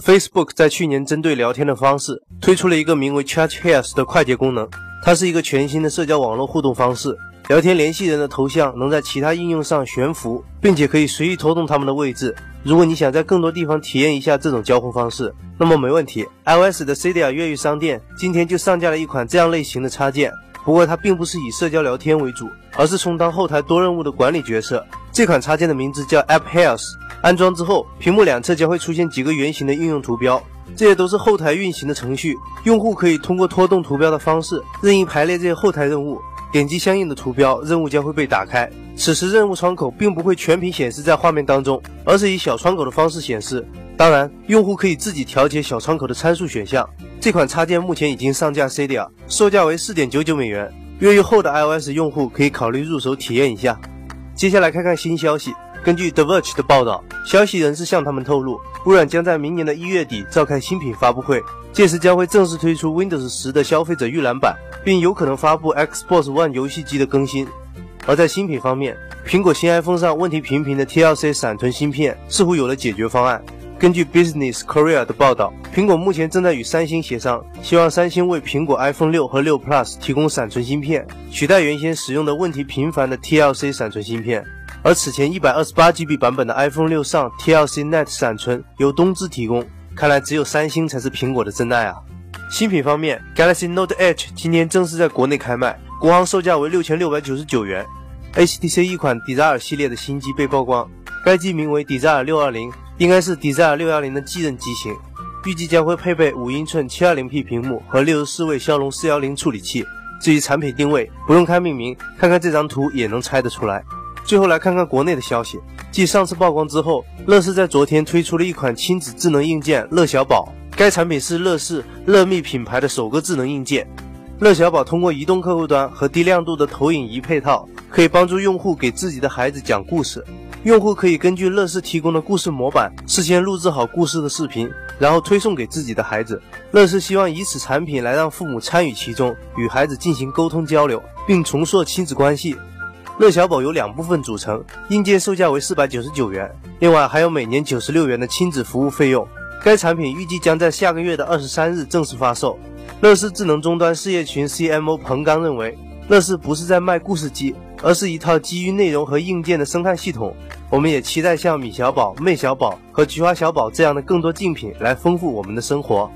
Facebook 在去年针对聊天的方式推出了一个名为 Chat Hairs 的快捷功能，它是一个全新的社交网络互动方式。聊天联系人的头像能在其他应用上悬浮，并且可以随意拖动他们的位置。如果你想在更多地方体验一下这种交互方式，那么没问题。iOS 的 Cydia 越狱商店今天就上架了一款这样类型的插件，不过它并不是以社交聊天为主，而是充当后台多任务的管理角色。这款插件的名字叫 App Hairs。安装之后，屏幕两侧将会出现几个圆形的应用图标，这些都是后台运行的程序。用户可以通过拖动图标的方式任意排列这些后台任务。点击相应的图标，任务将会被打开。此时任务窗口并不会全屏显示在画面当中，而是以小窗口的方式显示。当然，用户可以自己调节小窗口的参数选项。这款插件目前已经上架 Cydia，售价为四点九九美元。越狱后的 iOS 用户可以考虑入手体验一下。接下来看看新消息。根据 The Verge 的报道，消息人士向他们透露，微软将在明年的一月底召开新品发布会，届时将会正式推出 Windows 十的消费者预览版，并有可能发布 Xbox One 游戏机的更新。而在新品方面，苹果新 iPhone 上问题频频的 TLC 闪存芯片似乎有了解决方案。根据 Business Korea 的报道，苹果目前正在与三星协商，希望三星为苹果 iPhone 六和六 Plus 提供闪存芯片，取代原先使用的问题频繁的 TLC 闪存芯片。而此前一百二十八 GB 版本的 iPhone 六上 TLC Net 闪存由东芝提供，看来只有三星才是苹果的真爱啊！新品方面，Galaxy Note Edge 今天正式在国内开卖，国行售价为六千六百九十九元。HTC 一款 Desire 系列的新机被曝光，该机名为 Desire 六二零，应该是 Desire 六幺零的继任机型，预计将会配备五英寸七二零 P 屏幕和六十四位骁龙四幺零处理器。至于产品定位，不用看命名，看看这张图也能猜得出来。最后来看看国内的消息。继上次曝光之后，乐视在昨天推出了一款亲子智能硬件乐小宝。该产品是乐视乐密品牌的首个智能硬件。乐小宝通过移动客户端和低亮度的投影仪配套，可以帮助用户给自己的孩子讲故事。用户可以根据乐视提供的故事模板，事先录制好故事的视频，然后推送给自己的孩子。乐视希望以此产品来让父母参与其中，与孩子进行沟通交流，并重塑亲子关系。乐小宝由两部分组成，硬件售价为四百九十九元，另外还有每年九十六元的亲子服务费用。该产品预计将在下个月的二十三日正式发售。乐视智能终端事业群 CMO 彭刚认为，乐视不是在卖故事机，而是一套基于内容和硬件的生态系统。我们也期待像米小宝、魅小宝和菊花小宝这样的更多竞品来丰富我们的生活。